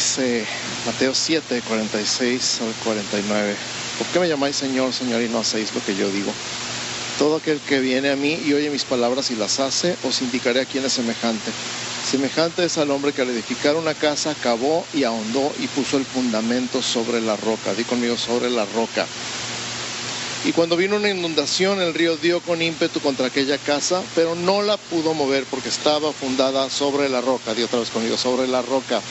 Dice Mateo 7, 46 al 49. ¿Por qué me llamáis Señor, Señor y no hacéis lo que yo digo? Todo aquel que viene a mí y oye mis palabras y las hace, os indicaré a quién es semejante. Semejante es al hombre que al edificar una casa cavó y ahondó y puso el fundamento sobre la roca. Di conmigo sobre la roca. Y cuando vino una inundación, el río dio con ímpetu contra aquella casa, pero no la pudo mover porque estaba fundada sobre la roca. Di otra vez conmigo, sobre la roca.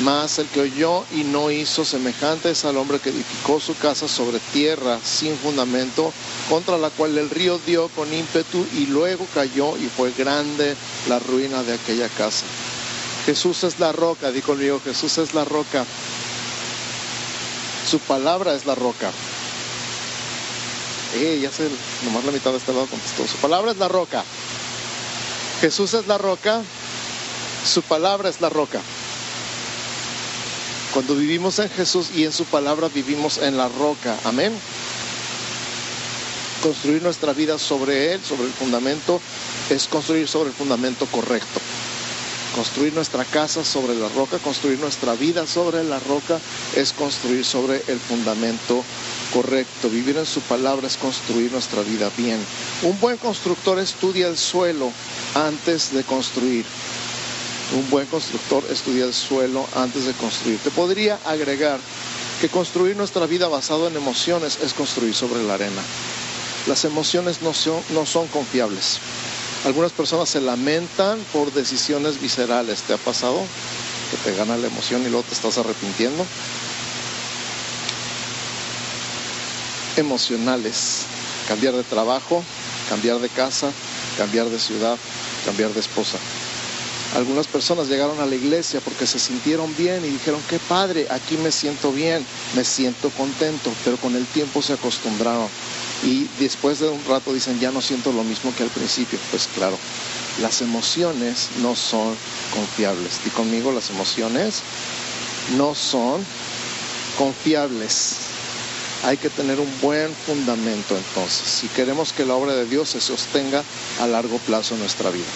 Mas el que oyó y no hizo semejante es al hombre que edificó su casa sobre tierra sin fundamento, contra la cual el río dio con ímpetu y luego cayó y fue grande la ruina de aquella casa. Jesús es la roca, dijo conmigo, Jesús es la roca. Su palabra es la roca. Eh, ya sé, nomás la mitad de este lado contestó. Su palabra es la roca. Jesús es la roca. Su palabra es la roca. Cuando vivimos en Jesús y en su palabra vivimos en la roca. Amén. Construir nuestra vida sobre Él, sobre el fundamento, es construir sobre el fundamento correcto. Construir nuestra casa sobre la roca, construir nuestra vida sobre la roca, es construir sobre el fundamento correcto. Vivir en su palabra es construir nuestra vida bien. Un buen constructor estudia el suelo antes de construir. Un buen constructor estudia el suelo antes de construir. Te podría agregar que construir nuestra vida basado en emociones es construir sobre la arena. Las emociones no son, no son confiables. Algunas personas se lamentan por decisiones viscerales. ¿Te ha pasado? Que te gana la emoción y luego te estás arrepintiendo. Emocionales. Cambiar de trabajo, cambiar de casa, cambiar de ciudad, cambiar de esposa. Algunas personas llegaron a la iglesia porque se sintieron bien y dijeron, qué padre, aquí me siento bien, me siento contento, pero con el tiempo se acostumbraron. Y después de un rato dicen, ya no siento lo mismo que al principio. Pues claro, las emociones no son confiables. Y conmigo las emociones no son confiables. Hay que tener un buen fundamento entonces, si queremos que la obra de Dios se sostenga a largo plazo en nuestra vida.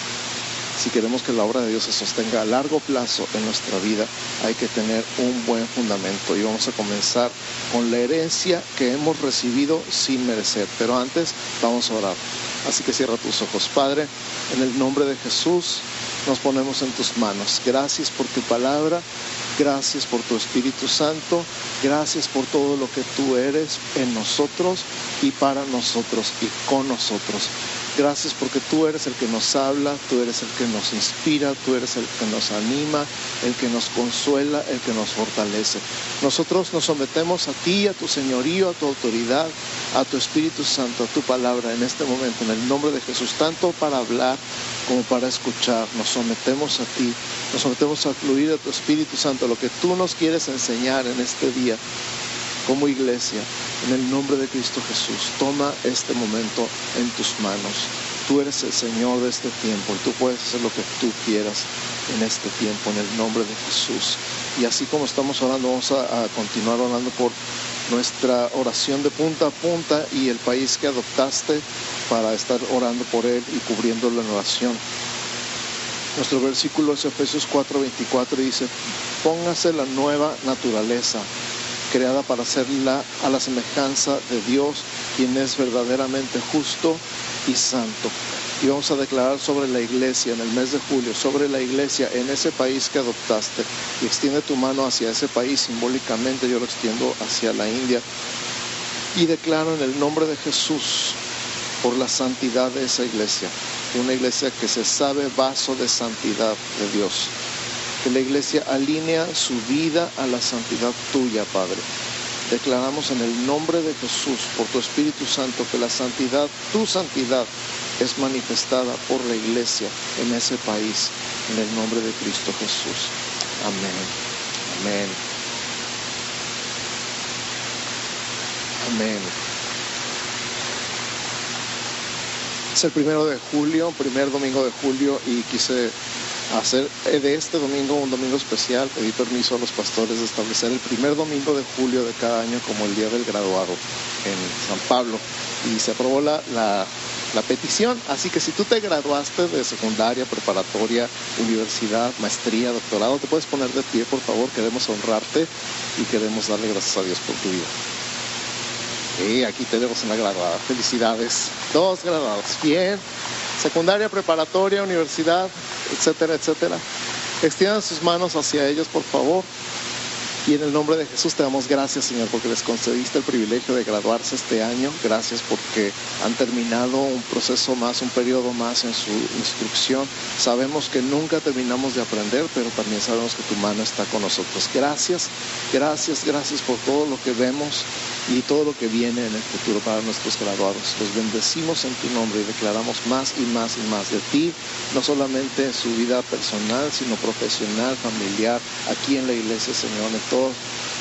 Si queremos que la obra de Dios se sostenga a largo plazo en nuestra vida, hay que tener un buen fundamento. Y vamos a comenzar con la herencia que hemos recibido sin merecer. Pero antes vamos a orar. Así que cierra tus ojos. Padre, en el nombre de Jesús nos ponemos en tus manos. Gracias por tu palabra. Gracias por tu Espíritu Santo. Gracias por todo lo que tú eres en nosotros y para nosotros y con nosotros. Gracias porque tú eres el que nos habla, tú eres el que nos inspira, tú eres el que nos anima, el que nos consuela, el que nos fortalece. Nosotros nos sometemos a ti, a tu señorío, a tu autoridad, a tu Espíritu Santo, a tu palabra en este momento, en el nombre de Jesús, tanto para hablar como para escuchar. Nos sometemos a ti, nos sometemos a fluir a tu Espíritu Santo, lo que tú nos quieres enseñar en este día como iglesia, en el nombre de Cristo Jesús, toma este momento en tus manos. Tú eres el Señor de este tiempo y tú puedes hacer lo que tú quieras en este tiempo, en el nombre de Jesús. Y así como estamos orando, vamos a, continuar orando por nuestra oración de punta a punta y el país que adoptaste para estar orando por él y cubriéndolo en oración. Nuestro versículo es Efesios 4:24 y dice, póngase la nueva naturaleza creada para hacerla a la semejanza de Dios, quien es verdaderamente justo y santo. Y vamos a declarar sobre la iglesia en el mes de julio, sobre la iglesia en ese país que adoptaste. Y extiende tu mano hacia ese país simbólicamente, yo lo extiendo hacia la India. Y declaro en el nombre de Jesús por la santidad de esa iglesia, una iglesia que se sabe vaso de santidad de Dios que la iglesia alinea su vida a la santidad tuya, Padre. Declaramos en el nombre de Jesús, por tu Espíritu Santo, que la santidad, tu santidad, es manifestada por la iglesia en ese país, en el nombre de Cristo Jesús. Amén. Amén. Amén. Es el primero de julio, primer domingo de julio, y quise hacer eh, de este domingo un domingo especial. Pedí permiso a los pastores de establecer el primer domingo de julio de cada año como el día del graduado en San Pablo. Y se aprobó la, la, la petición. Así que si tú te graduaste de secundaria, preparatoria, universidad, maestría, doctorado, te puedes poner de pie, por favor. Queremos honrarte y queremos darle gracias a Dios por tu vida. Y aquí tenemos una graduada. Felicidades. Dos graduados. Bien. Secundaria, preparatoria, universidad, etcétera, etcétera. Extiendan sus manos hacia ellos, por favor. Y en el nombre de Jesús te damos gracias, Señor, porque les concediste el privilegio de graduarse este año. Gracias porque han terminado un proceso más, un periodo más en su instrucción. Sabemos que nunca terminamos de aprender, pero también sabemos que tu mano está con nosotros. Gracias, gracias, gracias por todo lo que vemos y todo lo que viene en el futuro para nuestros graduados. Los bendecimos en tu nombre y declaramos más y más y más de ti, no solamente en su vida personal, sino profesional, familiar, aquí en la iglesia, Señor, en todos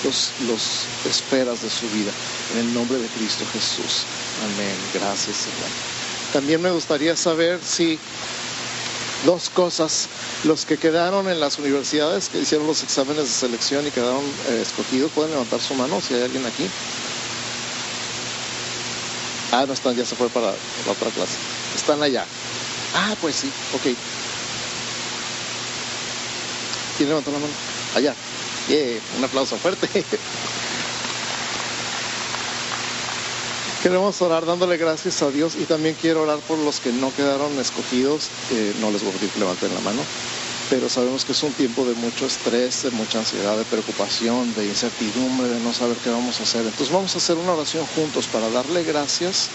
los, los esferas de su vida. En el nombre de Cristo Jesús. Amén. Gracias, Señor. También me gustaría saber si dos cosas. Los que quedaron en las universidades, que hicieron los exámenes de selección y quedaron eh, escogidos, pueden levantar su mano si hay alguien aquí. Ah, no están, ya se fue para la otra clase. Están allá. Ah, pues sí, ok. ¿Quién levantó la mano? Allá. un aplauso fuerte. Queremos orar dándole gracias a Dios y también quiero orar por los que no quedaron escogidos. no les voy a pedir que levanten la mano pero sabemos que es un tiempo de mucho estrés, de mucha ansiedad, de preocupación, de incertidumbre, de no saber qué vamos a hacer. Entonces vamos a hacer una oración juntos para darle gracias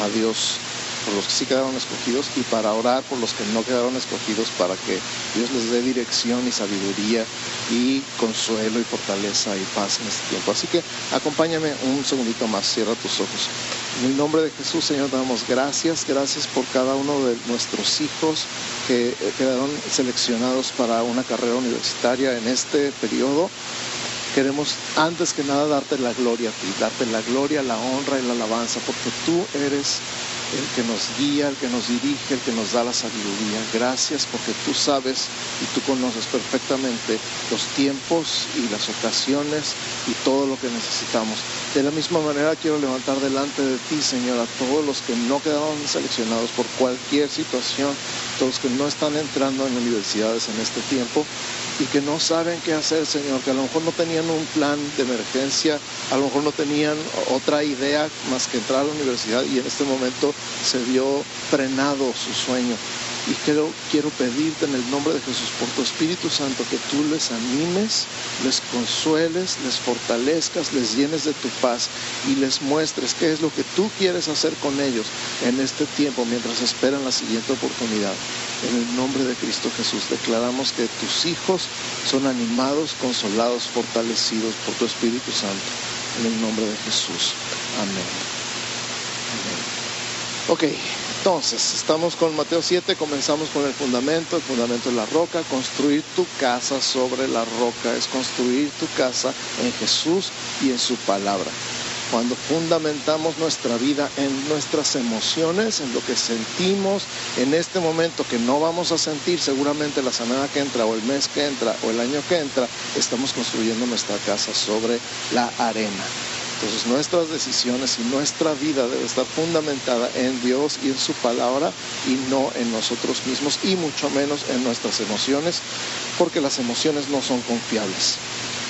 a Dios por los que sí quedaron escogidos y para orar por los que no quedaron escogidos para que Dios les dé dirección y sabiduría y consuelo y fortaleza y paz en este tiempo. Así que acompáñame un segundito más, cierra tus ojos. En el nombre de Jesús, Señor, damos gracias, gracias por cada uno de nuestros hijos que eh, quedaron seleccionados para una carrera universitaria en este periodo. Queremos antes que nada darte la gloria a ti, darte la gloria, la honra y la alabanza, porque tú eres el que nos guía, el que nos dirige, el que nos da la sabiduría. Gracias porque tú sabes y tú conoces perfectamente los tiempos y las ocasiones y todo lo que necesitamos. De la misma manera quiero levantar delante de ti, Señor, a todos los que no quedaron seleccionados por cualquier situación, todos los que no están entrando en universidades en este tiempo y que no saben qué hacer, Señor, que a lo mejor no tenían un plan de emergencia, a lo mejor no tenían otra idea más que entrar a la universidad y en este momento se vio frenado su sueño. Y quiero, quiero pedirte en el nombre de Jesús, por tu Espíritu Santo, que tú les animes, les consueles, les fortalezcas, les llenes de tu paz y les muestres qué es lo que tú quieres hacer con ellos en este tiempo mientras esperan la siguiente oportunidad. En el nombre de Cristo Jesús declaramos que tus hijos son animados, consolados, fortalecidos por tu Espíritu Santo. En el nombre de Jesús. Amén. Amén. Ok, entonces estamos con Mateo 7, comenzamos con el fundamento, el fundamento es la roca, construir tu casa sobre la roca es construir tu casa en Jesús y en su palabra cuando fundamentamos nuestra vida en nuestras emociones, en lo que sentimos en este momento que no vamos a sentir seguramente la semana que entra o el mes que entra o el año que entra, estamos construyendo nuestra casa sobre la arena. Entonces nuestras decisiones y nuestra vida debe estar fundamentada en Dios y en su palabra y no en nosotros mismos y mucho menos en nuestras emociones, porque las emociones no son confiables.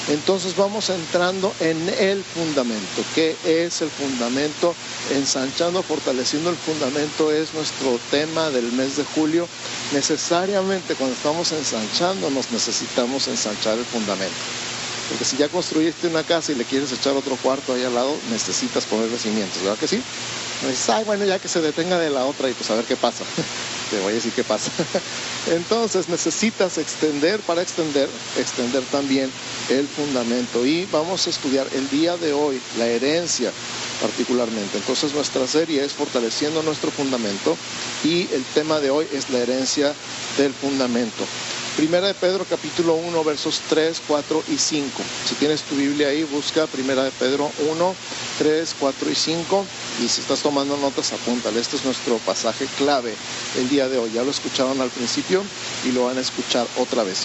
Entonces vamos entrando en el fundamento. ¿Qué es el fundamento? Ensanchando, fortaleciendo el fundamento es nuestro tema del mes de julio. Necesariamente cuando estamos ensanchando nos necesitamos ensanchar el fundamento. Porque si ya construiste una casa y le quieres echar otro cuarto ahí al lado, necesitas ponerle cimientos, ¿verdad que sí? ay, bueno, ya que se detenga de la otra y pues a ver qué pasa. Te voy a decir qué pasa. Entonces necesitas extender, para extender, extender también el fundamento. Y vamos a estudiar el día de hoy la herencia particularmente. Entonces nuestra serie es fortaleciendo nuestro fundamento y el tema de hoy es la herencia del fundamento. Primera de Pedro capítulo 1 versos 3, 4 y 5. Si tienes tu Biblia ahí, busca Primera de Pedro 1, 3, 4 y 5. Y si estás tomando notas, apúntale. Este es nuestro pasaje clave el día de hoy. Ya lo escucharon al principio y lo van a escuchar otra vez.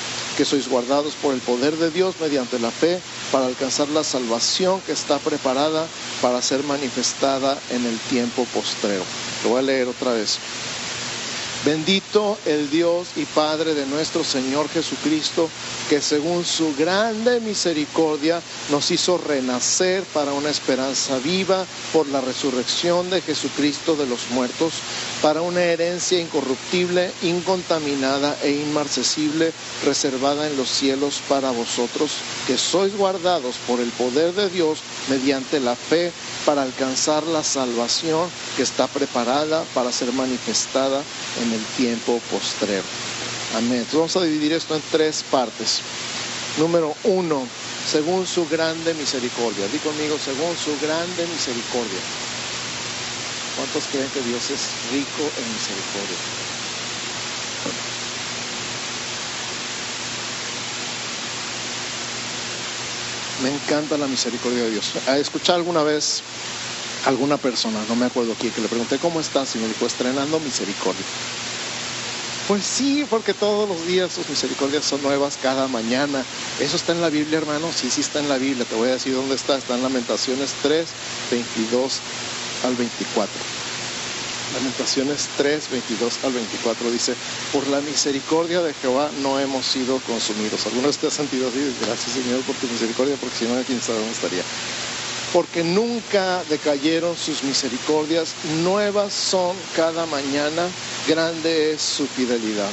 que sois guardados por el poder de Dios mediante la fe para alcanzar la salvación que está preparada para ser manifestada en el tiempo postrero. Lo voy a leer otra vez. Bendito el Dios y Padre de nuestro Señor Jesucristo, que según su grande misericordia nos hizo renacer para una esperanza viva por la resurrección de Jesucristo de los muertos, para una herencia incorruptible, incontaminada e inmarcesible, reservada en los cielos para vosotros, que sois guardados por el poder de Dios mediante la fe para alcanzar la salvación que está preparada para ser manifestada en el tiempo postrero. Amén. vamos a dividir esto en tres partes. Número uno, según su grande misericordia. Di conmigo, según su grande misericordia. ¿Cuántos creen que Dios es rico en misericordia? Me encanta la misericordia de Dios. ¿Escuchado alguna vez alguna persona, no me acuerdo quién, que le pregunté cómo estás y me dijo estrenando misericordia? Pues sí, porque todos los días sus misericordias son nuevas cada mañana. Eso está en la Biblia, hermano. Sí, sí está en la Biblia. Te voy a decir dónde está. Está en Lamentaciones 3, 22 al 24. Lamentaciones 3, 22 al 24 dice, por la misericordia de Jehová no hemos sido consumidos. ¿Algunos te han sentido así? Gracias Señor por tu misericordia, porque si no, quién sabe dónde estaría. Porque nunca decayeron sus misericordias, nuevas son cada mañana, grande es su fidelidad.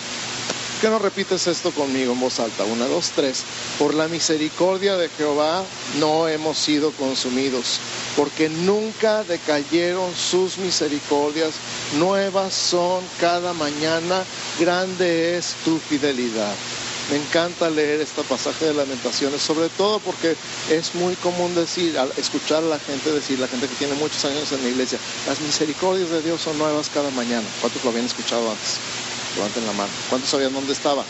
¿Por qué no repites esto conmigo en voz alta? Una, dos, tres. Por la misericordia de Jehová no hemos sido consumidos, porque nunca decayeron sus misericordias, nuevas son cada mañana, grande es tu fidelidad. Me encanta leer este pasaje de lamentaciones, sobre todo porque es muy común decir, escuchar a la gente decir, la gente que tiene muchos años en la iglesia, las misericordias de Dios son nuevas cada mañana. ¿Cuántos lo habían escuchado antes? Levanten la mano. ¿Cuántos sabían dónde estaba?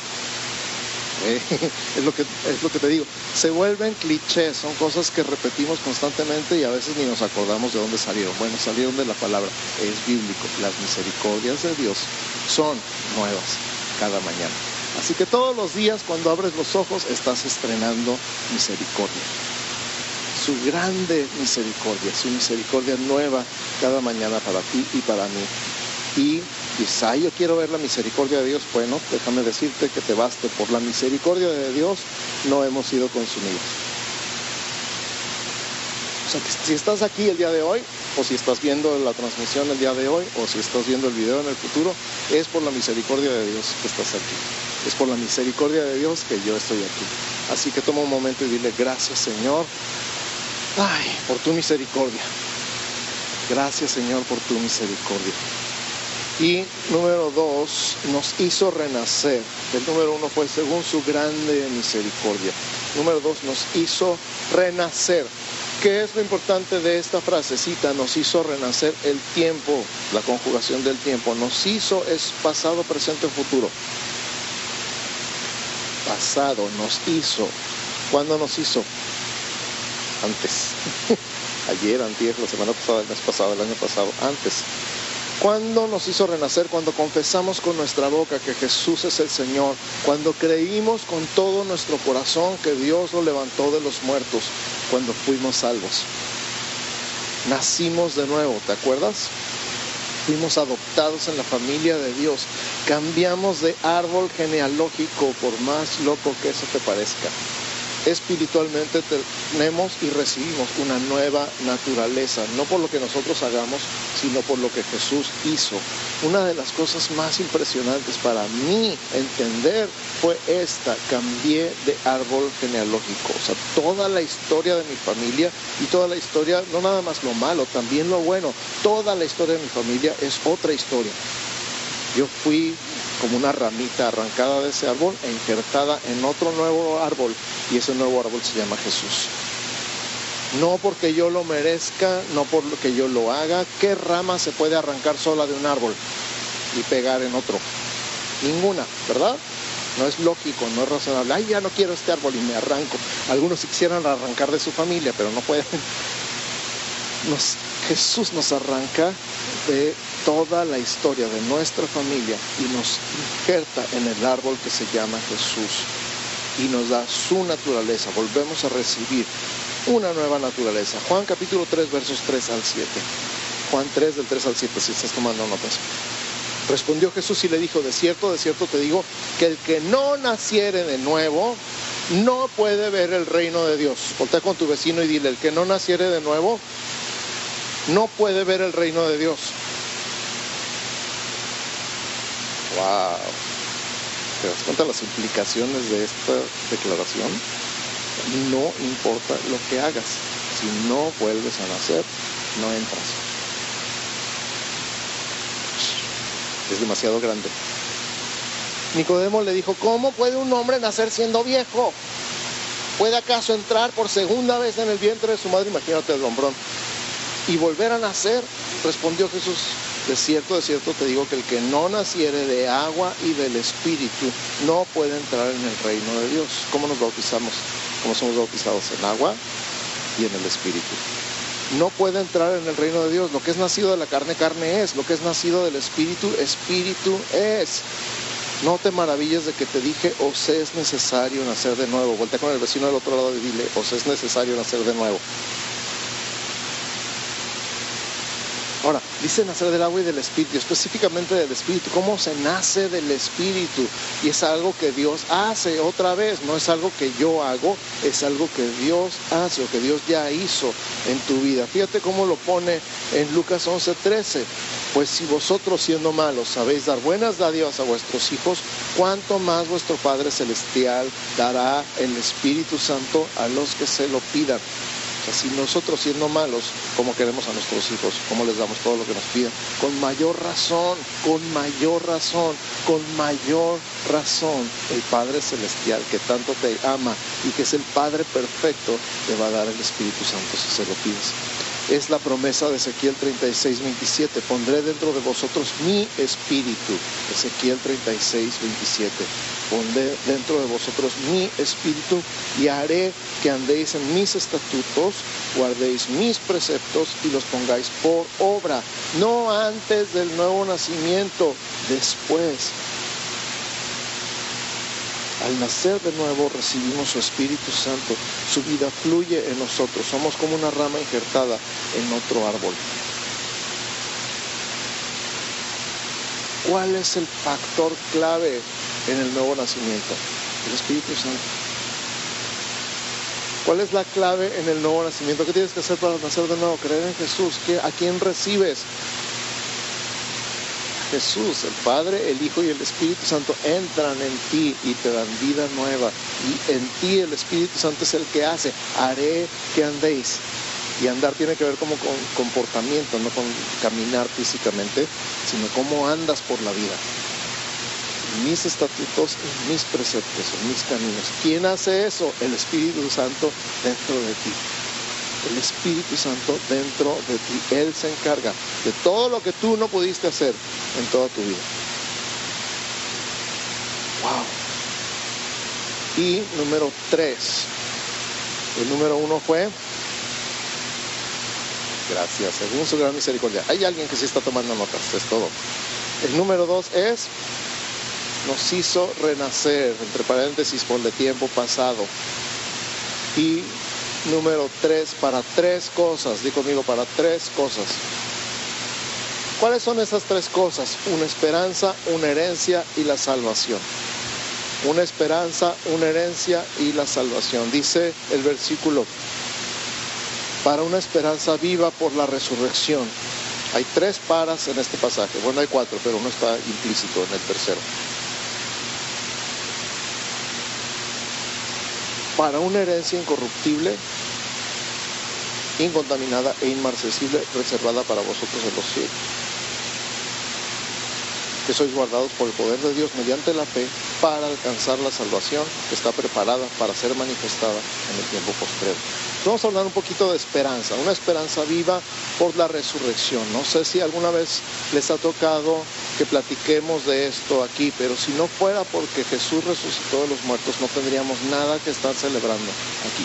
Eh, es, lo que, es lo que te digo. Se vuelven clichés, son cosas que repetimos constantemente y a veces ni nos acordamos de dónde salieron. Bueno, salieron de la palabra. Es bíblico. Las misericordias de Dios son nuevas cada mañana. Así que todos los días cuando abres los ojos estás estrenando misericordia. Su grande misericordia, su misericordia nueva cada mañana para ti y para mí. Y quizá yo quiero ver la misericordia de Dios. Bueno, déjame decirte que te baste. Por la misericordia de Dios no hemos sido consumidos. O sea, que si estás aquí el día de hoy, o si estás viendo la transmisión el día de hoy, o si estás viendo el video en el futuro, es por la misericordia de Dios que estás aquí. Es por la misericordia de Dios que yo estoy aquí. Así que toma un momento y dile, gracias Señor, ay, por tu misericordia. Gracias Señor por tu misericordia. Y número dos, nos hizo renacer. El número uno fue según su grande misericordia. Número dos, nos hizo renacer. ¿Qué es lo importante de esta frasecita? Nos hizo renacer el tiempo, la conjugación del tiempo. Nos hizo es pasado, presente, futuro. Pasado, nos hizo. ¿Cuándo nos hizo? Antes. Ayer, antes, la semana pasada, el mes pasado, el año pasado, antes. Cuando nos hizo renacer, cuando confesamos con nuestra boca que Jesús es el Señor, cuando creímos con todo nuestro corazón que Dios lo levantó de los muertos, cuando fuimos salvos. Nacimos de nuevo, ¿te acuerdas? Fuimos adoptados en la familia de Dios. Cambiamos de árbol genealógico, por más loco que eso te parezca espiritualmente tenemos y recibimos una nueva naturaleza, no por lo que nosotros hagamos, sino por lo que Jesús hizo. Una de las cosas más impresionantes para mí entender fue esta, cambié de árbol genealógico, o sea, toda la historia de mi familia y toda la historia, no nada más lo malo, también lo bueno, toda la historia de mi familia es otra historia. Yo fui como una ramita arrancada de ese árbol e injertada en otro nuevo árbol y ese nuevo árbol se llama Jesús. No porque yo lo merezca, no por lo que yo lo haga. ¿Qué rama se puede arrancar sola de un árbol y pegar en otro? Ninguna, ¿verdad? No es lógico, no es razonable. Ay, ya no quiero este árbol y me arranco. Algunos quisieran arrancar de su familia, pero no pueden. Jesús nos arranca de toda la historia de nuestra familia y nos injerta en el árbol que se llama Jesús y nos da su naturaleza. Volvemos a recibir una nueva naturaleza. Juan capítulo 3 versos 3 al 7. Juan 3 del 3 al 7 si estás tomando notas. Respondió Jesús y le dijo, de cierto, de cierto te digo, que el que no naciere de nuevo no puede ver el reino de Dios. Voltea con tu vecino y dile, el que no naciere de nuevo no puede ver el reino de Dios. Wow. ¿Te das cuenta las implicaciones de esta declaración? No importa lo que hagas, si no vuelves a nacer, no entras. es demasiado grande. Nicodemo le dijo, ¿cómo puede un hombre nacer siendo viejo? ¿Puede acaso entrar por segunda vez en el vientre de su madre? Imagínate el hombrón. Y volver a nacer, respondió Jesús, de cierto, de cierto te digo que el que no naciere de agua y del Espíritu no puede entrar en el reino de Dios. ¿Cómo nos bautizamos? ¿Cómo somos bautizados? En agua y en el Espíritu no puede entrar en el reino de Dios. Lo que es nacido de la carne, carne es. Lo que es nacido del Espíritu, Espíritu es. No te maravilles de que te dije, os es necesario nacer de nuevo. Vuelta con el vecino del otro lado y dile, os es necesario nacer de nuevo. Ahora, dice nacer del agua y del espíritu, específicamente del espíritu. ¿Cómo se nace del espíritu? Y es algo que Dios hace otra vez, no es algo que yo hago, es algo que Dios hace o que Dios ya hizo en tu vida. Fíjate cómo lo pone en Lucas 11:13. Pues si vosotros siendo malos sabéis dar buenas dádivas a vuestros hijos, ¿cuánto más vuestro Padre Celestial dará el Espíritu Santo a los que se lo pidan? Si nosotros siendo malos, como queremos a nuestros hijos, cómo les damos todo lo que nos piden, con mayor razón, con mayor razón, con mayor razón, el Padre Celestial que tanto te ama y que es el Padre perfecto, te va a dar el Espíritu Santo si se lo pides es la promesa de Ezequiel 36, 27. Pondré dentro de vosotros mi espíritu. Ezequiel 36, 27. Pondré dentro de vosotros mi espíritu y haré que andéis en mis estatutos, guardéis mis preceptos y los pongáis por obra. No antes del nuevo nacimiento, después al nacer de nuevo recibimos su Espíritu Santo, su vida fluye en nosotros, somos como una rama injertada en otro árbol. ¿Cuál es el factor clave en el nuevo nacimiento? El Espíritu Santo. ¿Cuál es la clave en el nuevo nacimiento? ¿Qué tienes que hacer para nacer de nuevo? Creer en Jesús. ¿A quién recibes? Jesús, el Padre, el Hijo y el Espíritu Santo entran en ti y te dan vida nueva. Y en ti el Espíritu Santo es el que hace, haré que andéis. Y andar tiene que ver como con comportamiento, no con caminar físicamente, sino cómo andas por la vida. Mis estatutos mis preceptos, mis caminos. ¿Quién hace eso? El Espíritu Santo dentro de ti el Espíritu Santo dentro de ti. Él se encarga de todo lo que tú no pudiste hacer en toda tu vida. Wow. Y número tres. El número uno fue. Gracias, según su gran misericordia. Hay alguien que sí está tomando notas, es todo. El número dos es. Nos hizo renacer, entre paréntesis, por el tiempo pasado. Y número tres, para tres cosas. Di conmigo, para tres cosas. ¿Cuáles son esas tres cosas? Una esperanza, una herencia y la salvación. Una esperanza, una herencia y la salvación. Dice el versículo, para una esperanza viva por la resurrección. Hay tres paras en este pasaje. Bueno, hay cuatro, pero uno está implícito en el tercero. Para una herencia incorruptible, incontaminada e inmarcesible, reservada para vosotros en los cielos. Que sois guardados por el poder de Dios mediante la fe para alcanzar la salvación que está preparada para ser manifestada en el tiempo postrero. Vamos a hablar un poquito de esperanza, una esperanza viva por la resurrección. No sé si alguna vez les ha tocado que platiquemos de esto aquí, pero si no fuera porque Jesús resucitó de los muertos, no tendríamos nada que estar celebrando aquí.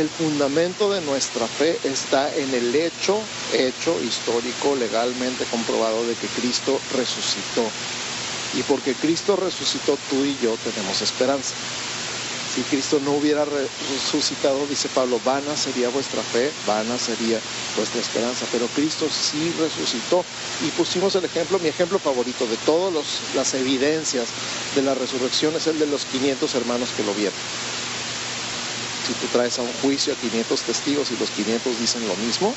el fundamento de nuestra fe está en el hecho, hecho histórico, legalmente comprobado de que Cristo resucitó. Y porque Cristo resucitó, tú y yo tenemos esperanza. Si Cristo no hubiera resucitado, dice Pablo, vana sería vuestra fe, vana sería vuestra esperanza. Pero Cristo sí resucitó. Y pusimos el ejemplo, mi ejemplo favorito de todas las evidencias de la resurrección es el de los 500 hermanos que lo vieron. Si tú traes a un juicio a 500 testigos y los 500 dicen lo mismo,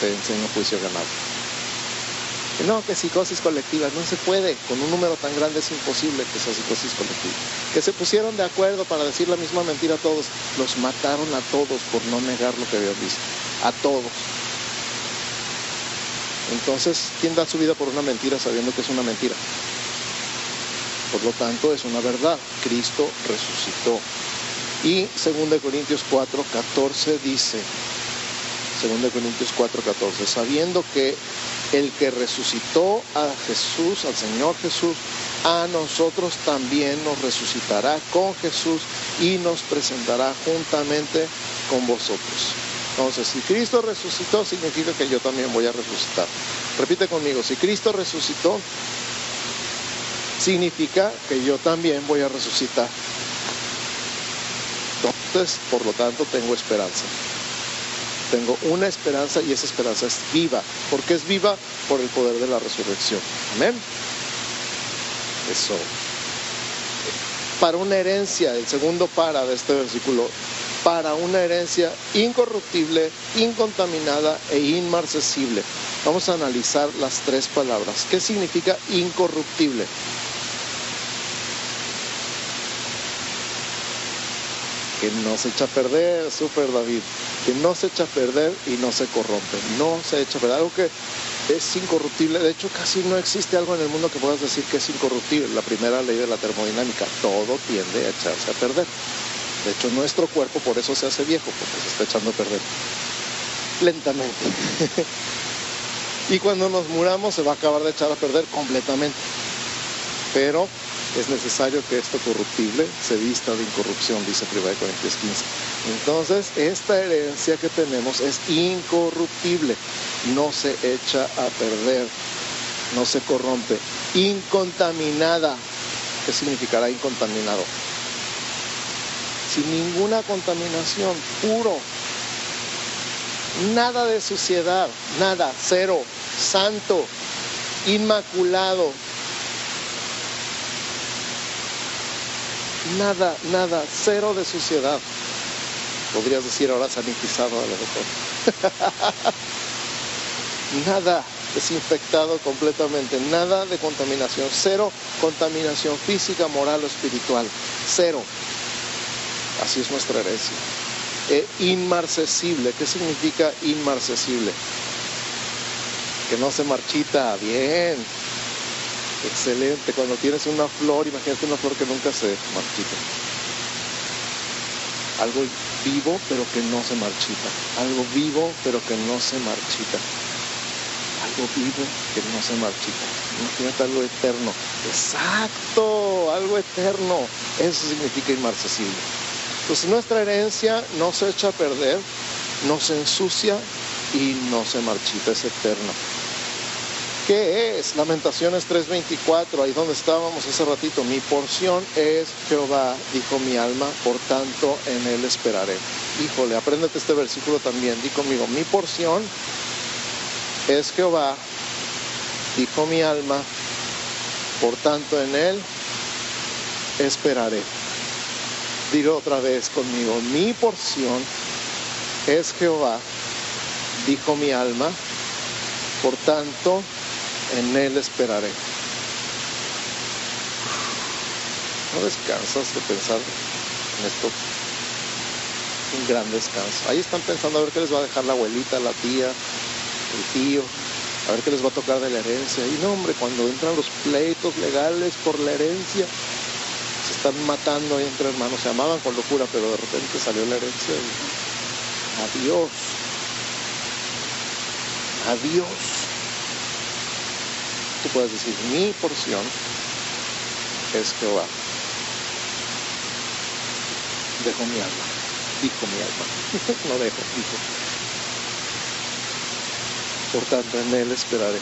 te enseño juicio ganado. No, que psicosis colectiva, no se puede, con un número tan grande es imposible que sea psicosis colectiva. Que se pusieron de acuerdo para decir la misma mentira a todos, los mataron a todos por no negar lo que habían visto, a todos. Entonces, ¿quién da su vida por una mentira sabiendo que es una mentira? Por lo tanto, es una verdad. Cristo resucitó. Y 2 Corintios 4, 14 dice, 2 Corintios 4, 14, sabiendo que el que resucitó a Jesús, al Señor Jesús, a nosotros también nos resucitará con Jesús y nos presentará juntamente con vosotros. Entonces, si Cristo resucitó, significa que yo también voy a resucitar. Repite conmigo, si Cristo resucitó, significa que yo también voy a resucitar. Entonces, por lo tanto, tengo esperanza tengo una esperanza y esa esperanza es viva. porque es viva? Por el poder de la resurrección. Amén. Eso. Para una herencia, el segundo para de este versículo, para una herencia incorruptible, incontaminada e inmarcesible. Vamos a analizar las tres palabras. ¿Qué significa incorruptible? Que no se echa a perder, super David, que no se echa a perder y no se corrompe, no se echa a perder, algo que es incorruptible, de hecho casi no existe algo en el mundo que puedas decir que es incorruptible, la primera ley de la termodinámica, todo tiende a echarse a perder, de hecho nuestro cuerpo por eso se hace viejo, porque se está echando a perder lentamente. y cuando nos muramos se va a acabar de echar a perder completamente. Pero es necesario que esto corruptible se vista de incorrupción, dice 1 Corintios 15. Entonces, esta herencia que tenemos es incorruptible, no se echa a perder, no se corrompe, incontaminada. ¿Qué significará incontaminado? Sin ninguna contaminación, puro, nada de suciedad, nada, cero, santo, inmaculado, Nada, nada, cero de suciedad. Podrías decir ahora sanitizado a lo mejor. nada desinfectado completamente, nada de contaminación, cero contaminación física, moral o espiritual, cero. Así es nuestra herencia. E inmarcesible, ¿qué significa inmarcesible? Que no se marchita, bien, Excelente. Cuando tienes una flor, imagínate una flor que nunca se marchita. Algo vivo pero que no se marchita. Algo vivo pero que no se marchita. Algo vivo que no se marchita. Imagínate algo eterno. Exacto, algo eterno. Eso significa inmarcesible. Entonces nuestra herencia no se echa a perder, no se ensucia y no se marchita, es eterno. ¿Qué es? Lamentaciones 3:24, ahí donde estábamos hace ratito. Mi porción es Jehová, dijo mi alma, por tanto en él esperaré. Híjole, apréndete este versículo también. Di conmigo, mi porción es Jehová, dijo mi alma, por tanto en él esperaré. Digo otra vez conmigo, mi porción es Jehová, dijo mi alma, por tanto en Él esperaré. No descansas de pensar en esto. Un gran descanso. Ahí están pensando a ver qué les va a dejar la abuelita, la tía, el tío. a ver qué les va a tocar de la herencia. Y no, hombre, cuando entran los pleitos legales por la herencia, se están matando ahí entre hermanos. Se amaban con locura, pero de repente salió la herencia y adiós. Adiós. Tú puedes decir, mi porción es Jehová. Dejo mi alma, dijo mi alma, no dejo, dijo. Por tanto, en Él esperaré.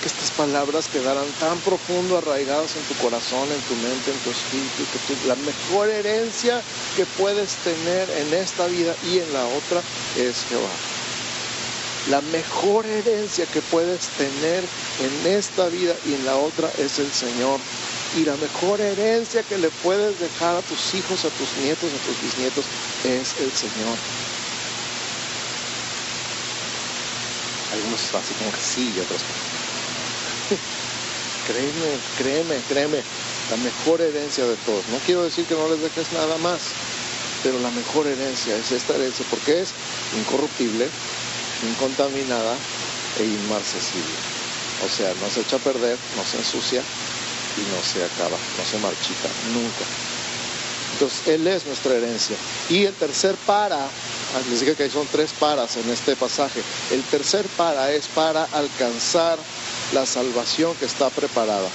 que estas palabras quedaran tan profundo arraigadas en tu corazón, en tu mente, en tu espíritu, que la mejor herencia que puedes tener en esta vida y en la otra es Jehová. La mejor herencia que puedes tener en esta vida y en la otra es el Señor. Y la mejor herencia que le puedes dejar a tus hijos, a tus nietos, a tus bisnietos es el Señor. Algunos así como que sí y otros créeme, créeme, créeme, la mejor herencia de todos. No quiero decir que no les dejes nada más, pero la mejor herencia es esta herencia porque es incorruptible, incontaminada e inmarcesible. O sea, no se echa a perder, no se ensucia y no se acaba, no se marchita nunca. Entonces, Él es nuestra herencia. Y el tercer para, ah, les dije que son tres paras en este pasaje. El tercer para es para alcanzar la salvación que está preparada.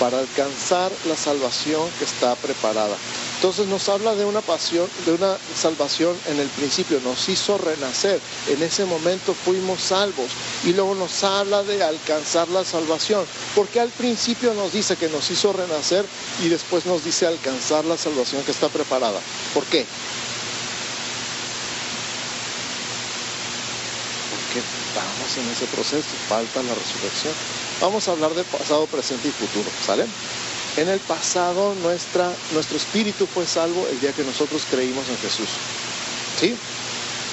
Para alcanzar la salvación que está preparada. Entonces nos habla de una pasión, de una salvación en el principio, nos hizo renacer, en ese momento fuimos salvos y luego nos habla de alcanzar la salvación, porque al principio nos dice que nos hizo renacer y después nos dice alcanzar la salvación que está preparada. ¿Por qué? Porque en ese proceso, falta la resurrección. Vamos a hablar de pasado, presente y futuro, ¿sale? En el pasado nuestra, nuestro espíritu fue salvo el día que nosotros creímos en Jesús. ¿Sí?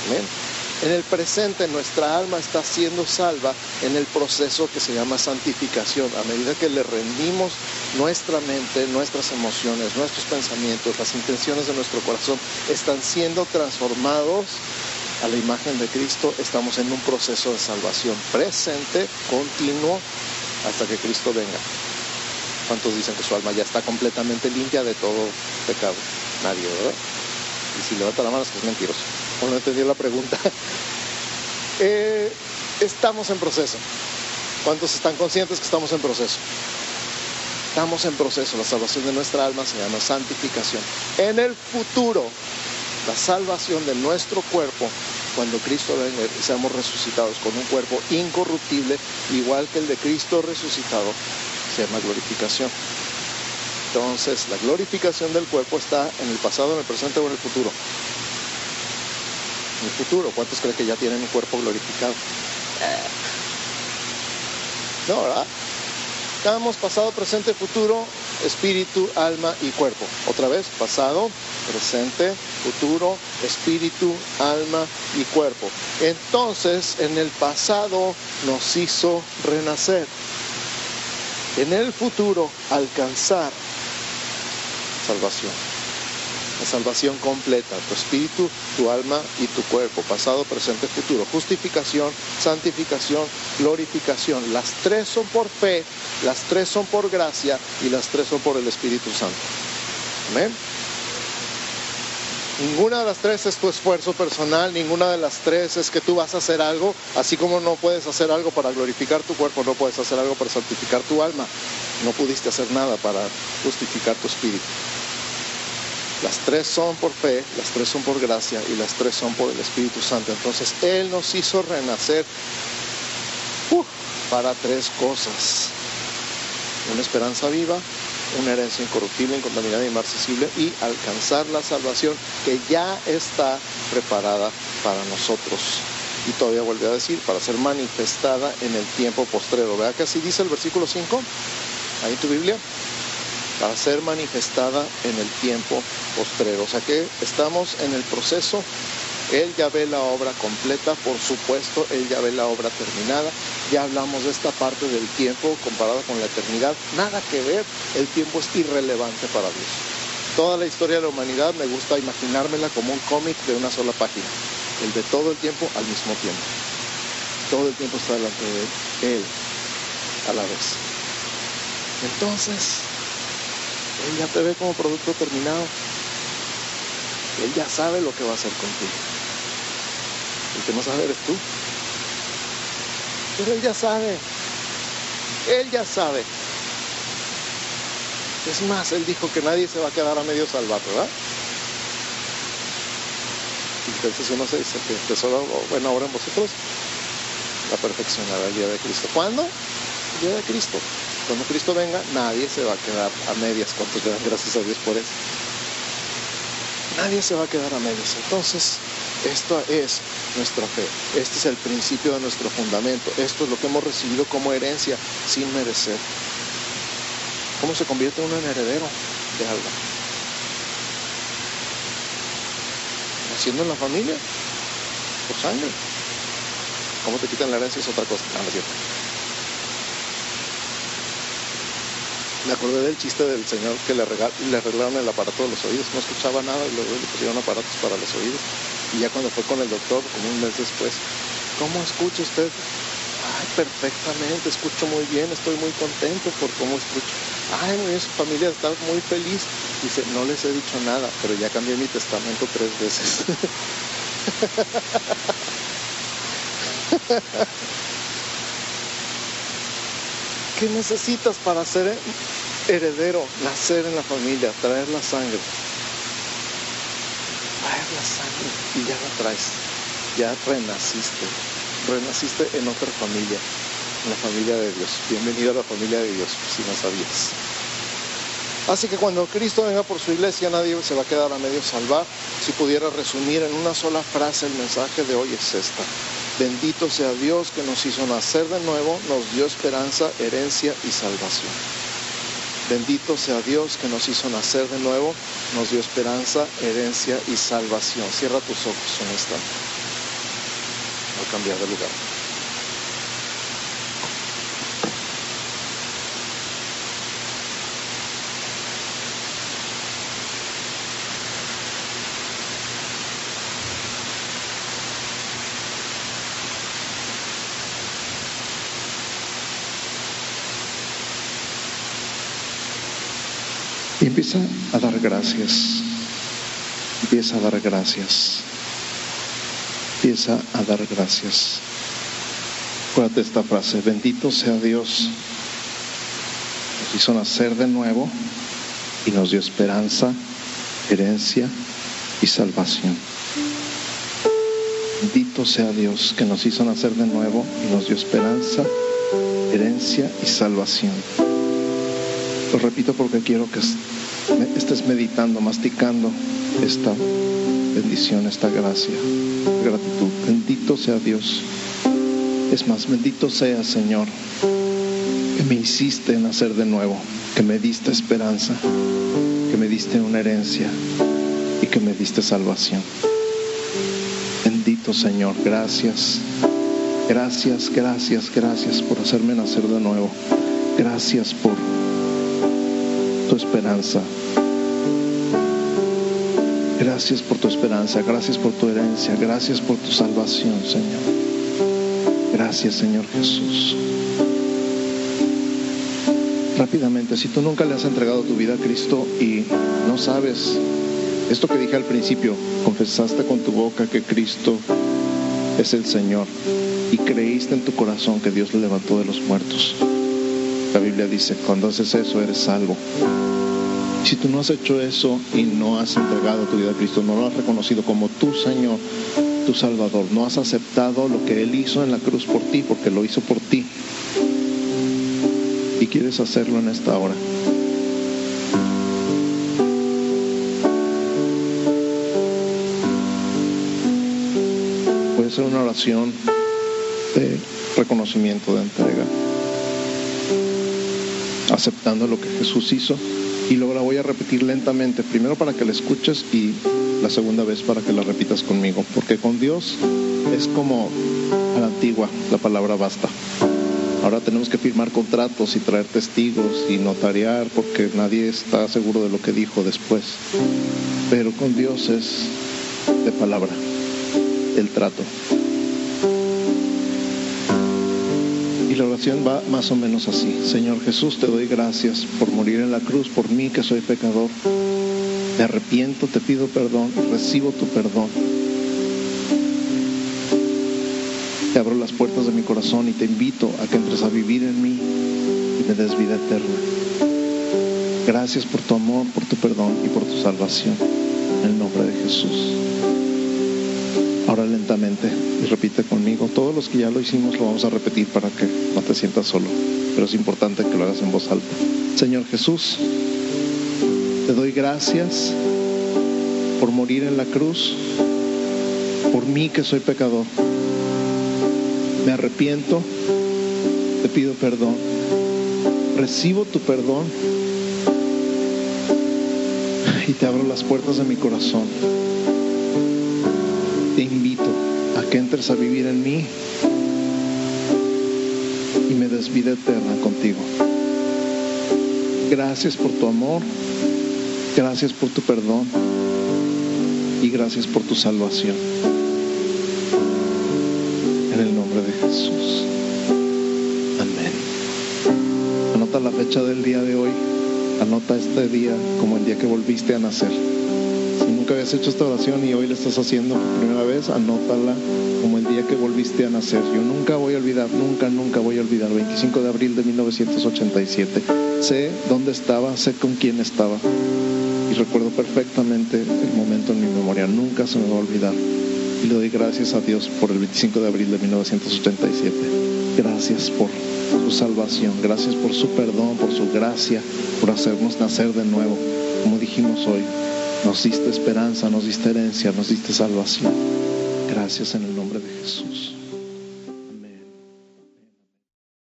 Amén. En el presente nuestra alma está siendo salva en el proceso que se llama santificación. A medida que le rendimos nuestra mente, nuestras emociones, nuestros pensamientos, las intenciones de nuestro corazón están siendo transformados a la imagen de Cristo, estamos en un proceso de salvación presente, continuo, hasta que Cristo venga. ¿Cuántos dicen que su alma ya está completamente limpia de todo pecado? Nadie, ¿verdad? Y si levanta la mano es que es mentiroso. O no entendió la pregunta. Eh, estamos en proceso. ¿Cuántos están conscientes que estamos en proceso? Estamos en proceso. La salvación de nuestra alma se llama santificación. En el futuro, la salvación de nuestro cuerpo, cuando Cristo seamos resucitados con un cuerpo incorruptible, igual que el de Cristo resucitado, se llama glorificación. Entonces, la glorificación del cuerpo está en el pasado, en el presente o en el futuro. En el futuro, ¿cuántos creen que ya tienen un cuerpo glorificado? No, ¿verdad? Estamos pasado, presente, futuro, espíritu, alma y cuerpo. Otra vez, pasado, presente, futuro, espíritu, alma y cuerpo. Entonces, en el pasado nos hizo renacer en el futuro alcanzar salvación. La salvación completa, tu espíritu, tu alma y tu cuerpo, pasado, presente, futuro. Justificación, santificación, glorificación. Las tres son por fe, las tres son por gracia y las tres son por el Espíritu Santo. Amén. Ninguna de las tres es tu esfuerzo personal, ninguna de las tres es que tú vas a hacer algo, así como no puedes hacer algo para glorificar tu cuerpo, no puedes hacer algo para santificar tu alma. No pudiste hacer nada para justificar tu espíritu. Las tres son por fe, las tres son por gracia y las tres son por el Espíritu Santo. Entonces Él nos hizo renacer uh, para tres cosas. Una esperanza viva, una herencia incorruptible, incontaminada y inmarcesible y alcanzar la salvación que ya está preparada para nosotros. Y todavía vuelve a decir, para ser manifestada en el tiempo postrero. ¿Verdad que así dice el versículo 5? Ahí en tu Biblia. Para ser manifestada en el tiempo postrero. O sea que estamos en el proceso él ya ve la obra completa, por supuesto, Él ya ve la obra terminada. Ya hablamos de esta parte del tiempo comparado con la eternidad. Nada que ver, el tiempo es irrelevante para Dios. Toda la historia de la humanidad me gusta imaginármela como un cómic de una sola página, el de todo el tiempo al mismo tiempo. todo el tiempo está delante de Él a la vez. Entonces, Él ya te ve como producto terminado. Él ya sabe lo que va a hacer contigo. El que no sabe eres tú. Pero Él ya sabe. Él ya sabe. Es más, Él dijo que nadie se va a quedar a medio salvado, ¿verdad? Entonces uno se dice que tesoro, bueno, ahora en vosotros la perfeccionará el día de Cristo. ¿Cuándo? El día de Cristo. Cuando Cristo venga, nadie se va a quedar a medias. ¿Cuántos le dan gracias a Dios por eso? Nadie se va a quedar a medias. Entonces, esto es nuestra fe. Este es el principio de nuestro fundamento. Esto es lo que hemos recibido como herencia sin merecer. ¿Cómo se convierte uno en heredero de algo? Naciendo en la familia, por sangre. ¿Cómo te quitan la herencia? Es otra cosa. No, no. Me acordé del chiste del señor que le, le arreglaron el aparato de los oídos. No escuchaba nada y luego le pusieron aparatos para los oídos. Y ya cuando fue con el doctor, como un mes después, ¿cómo escucha usted? Ay, perfectamente, escucho muy bien, estoy muy contento por cómo escucho. Ay, su familia está muy feliz. Dice, no les he dicho nada, pero ya cambié mi testamento tres veces. ¿Qué necesitas para ser heredero? Nacer en la familia, traer la sangre. Traer la sangre y ya la traes. Ya renaciste. Renaciste en otra familia, en la familia de Dios. Bienvenido a la familia de Dios, si no sabías. Así que cuando Cristo venga por su iglesia, nadie se va a quedar a medio salvar. Si pudiera resumir en una sola frase el mensaje de hoy es esta. Bendito sea Dios que nos hizo nacer de nuevo, nos dio esperanza, herencia y salvación. Bendito sea Dios que nos hizo nacer de nuevo, nos dio esperanza, herencia y salvación. Cierra tus ojos en esta. Voy a cambiar de lugar. Y empieza a dar gracias. Empieza a dar gracias. Empieza a dar gracias. Acuérdate esta frase, bendito sea Dios. Nos hizo nacer de nuevo y nos dio esperanza, herencia y salvación. Bendito sea Dios que nos hizo nacer de nuevo y nos dio esperanza, herencia y salvación. Lo repito porque quiero que estés meditando, masticando esta bendición, esta gracia, gratitud. Bendito sea Dios. Es más, bendito sea Señor, que me hiciste nacer de nuevo, que me diste esperanza, que me diste una herencia y que me diste salvación. Bendito Señor, gracias. Gracias, gracias, gracias por hacerme nacer de nuevo. Gracias por esperanza. Gracias por tu esperanza, gracias por tu herencia, gracias por tu salvación, Señor. Gracias, Señor Jesús. Rápidamente, si tú nunca le has entregado tu vida a Cristo y no sabes esto que dije al principio, confesaste con tu boca que Cristo es el Señor y creíste en tu corazón que Dios le levantó de los muertos. La Biblia dice, cuando haces eso eres salvo. Si tú no has hecho eso y no has entregado tu vida a Cristo, no lo has reconocido como tu Señor, tu Salvador, no has aceptado lo que Él hizo en la cruz por ti, porque lo hizo por ti, y quieres hacerlo en esta hora. Puede ser una oración de reconocimiento, de entrega aceptando lo que Jesús hizo. Y luego la voy a repetir lentamente, primero para que la escuches y la segunda vez para que la repitas conmigo, porque con Dios es como a la antigua, la palabra basta. Ahora tenemos que firmar contratos y traer testigos y notariar porque nadie está seguro de lo que dijo después. Pero con Dios es de palabra, el trato. La oración va más o menos así. Señor Jesús, te doy gracias por morir en la cruz, por mí que soy pecador. Me arrepiento, te pido perdón, recibo tu perdón. Te abro las puertas de mi corazón y te invito a que entres a vivir en mí y me des vida eterna. Gracias por tu amor, por tu perdón y por tu salvación. En el nombre de Jesús. Ahora lentamente y repite conmigo. Todos los que ya lo hicimos lo vamos a repetir para que no te sientas solo. Pero es importante que lo hagas en voz alta. Señor Jesús, te doy gracias por morir en la cruz, por mí que soy pecador. Me arrepiento, te pido perdón. Recibo tu perdón y te abro las puertas de mi corazón te invito a que entres a vivir en mí y me des vida eterna contigo. Gracias por tu amor, gracias por tu perdón y gracias por tu salvación. En el nombre de Jesús. Amén. Anota la fecha del día de hoy. Anota este día como el día que volviste a nacer nunca habías hecho esta oración y hoy la estás haciendo por primera vez, anótala como el día que volviste a nacer. Yo nunca voy a olvidar, nunca, nunca voy a olvidar, 25 de abril de 1987. Sé dónde estaba, sé con quién estaba y recuerdo perfectamente el momento en mi memoria, nunca se me va a olvidar. Y le doy gracias a Dios por el 25 de abril de 1987. Gracias por su salvación, gracias por su perdón, por su gracia, por hacernos nacer de nuevo, como dijimos hoy. Nos diste esperanza, nos diste herencia, nos diste salvación. Gracias en el nombre de Jesús.